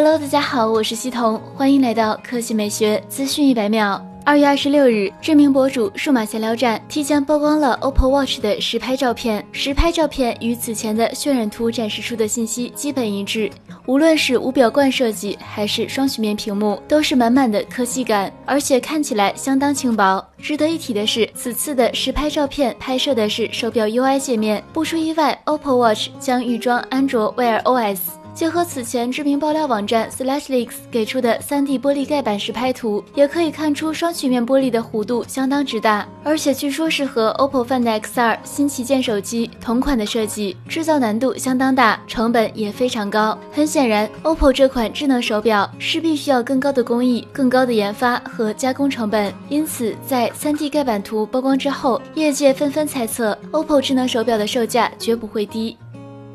Hello，大家好，我是西彤，欢迎来到科技美学资讯一百秒。二月二十六日，知名博主数码闲聊站提前曝光了 OPPO Watch 的实拍照片。实拍照片与此前的渲染图展示出的信息基本一致，无论是无表冠设计还是双曲面屏幕，都是满满的科技感，而且看起来相当轻薄。值得一提的是，此次的实拍照片拍摄的是手表 UI 界面，不出意外，OPPO Watch 将预装安卓 Wear OS。结合此前知名爆料网站 SlashLeaks 给出的 3D 玻璃盖板实拍图，也可以看出双曲面玻璃的弧度相当之大，而且据说是和 OPPO Find X2 新旗舰手机同款的设计，制造难度相当大，成本也非常高。很显然，OPPO 这款智能手表势必需要更高的工艺、更高的研发和加工成本，因此在 3D 盖板图曝光之后，业界纷纷猜测 OPPO 智能手表的售价绝不会低。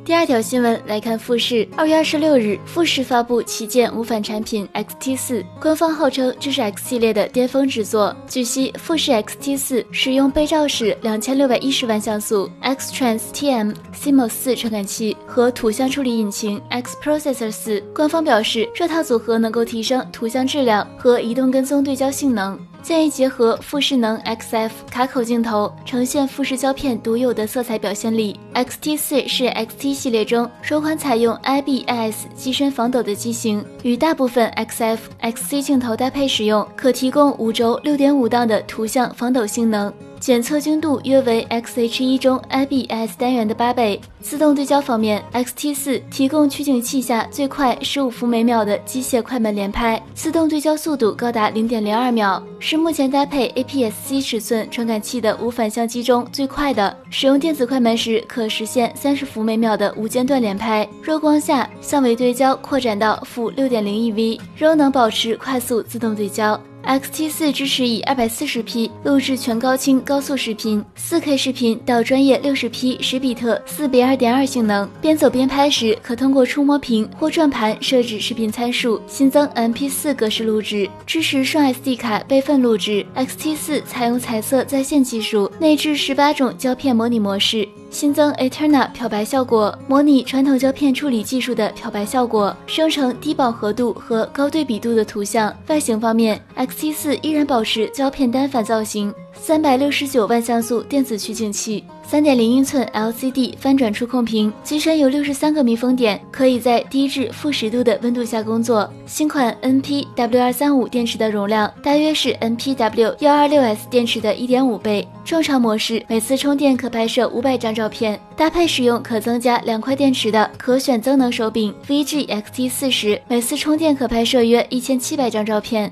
第二条新闻来看，富士二月二十六日，富士发布旗舰无反产品 XT 四，官方号称这是 X 系列的巅峰之作。据悉，富士 XT 四使用背照式两千六百一十万像素 X Trans TM CMOS 四传感器和图像处理引擎 X Processor 四。官方表示，这套组合能够提升图像质量和移动跟踪对焦性能。建议结合富士能 XF 卡口镜头，呈现富士胶片独有的色彩表现力。XT 四是 XT 系列中首款采用 IBIS 机身防抖的机型，与大部分 XF、XC 镜头搭配使用，可提供五轴六点五档的图像防抖性能。检测精度约为 XH1 中 IBS 单元的八倍。自动对焦方面，XT 四提供取景器下最快十五伏每秒的机械快门连拍，自动对焦速度高达零点零二秒，是目前搭配 APS-C 尺寸传感器的无反相机中最快的。使用电子快门时，可实现三十伏每秒的无间断连拍。弱光下，相位对焦扩展到负六点零 eV，仍能保持快速自动对焦。XT 四支持以二百四十 P 录制全高清高速视频，四 K 视频到专业六十 P 十比特四比二点二性能。边走边拍时，可通过触摸屏或转盘设置视频参数，新增 MP 四格式录制，支持双 SD 卡备份录制。XT 四采用彩色在线技术，内置十八种胶片模拟模式。新增 Eterna 漂白效果，模拟传统胶片处理技术的漂白效果，生成低饱和度和高对比度的图像。外形方面，X T 四依然保持胶片单反造型，三百六十九万像素电子取景器。三点零英寸 LCD 翻转触控屏，机身有六十三个密封点，可以在低至负十度的温度下工作。新款 NPW 二三五电池的容量大约是 NPW 幺二六 S 电池的一点五倍。正常模式每次充电可拍摄五百张照片，搭配使用可增加两块电池的可选增能手柄 VGXT 四十，每次充电可拍摄约一千七百张照片。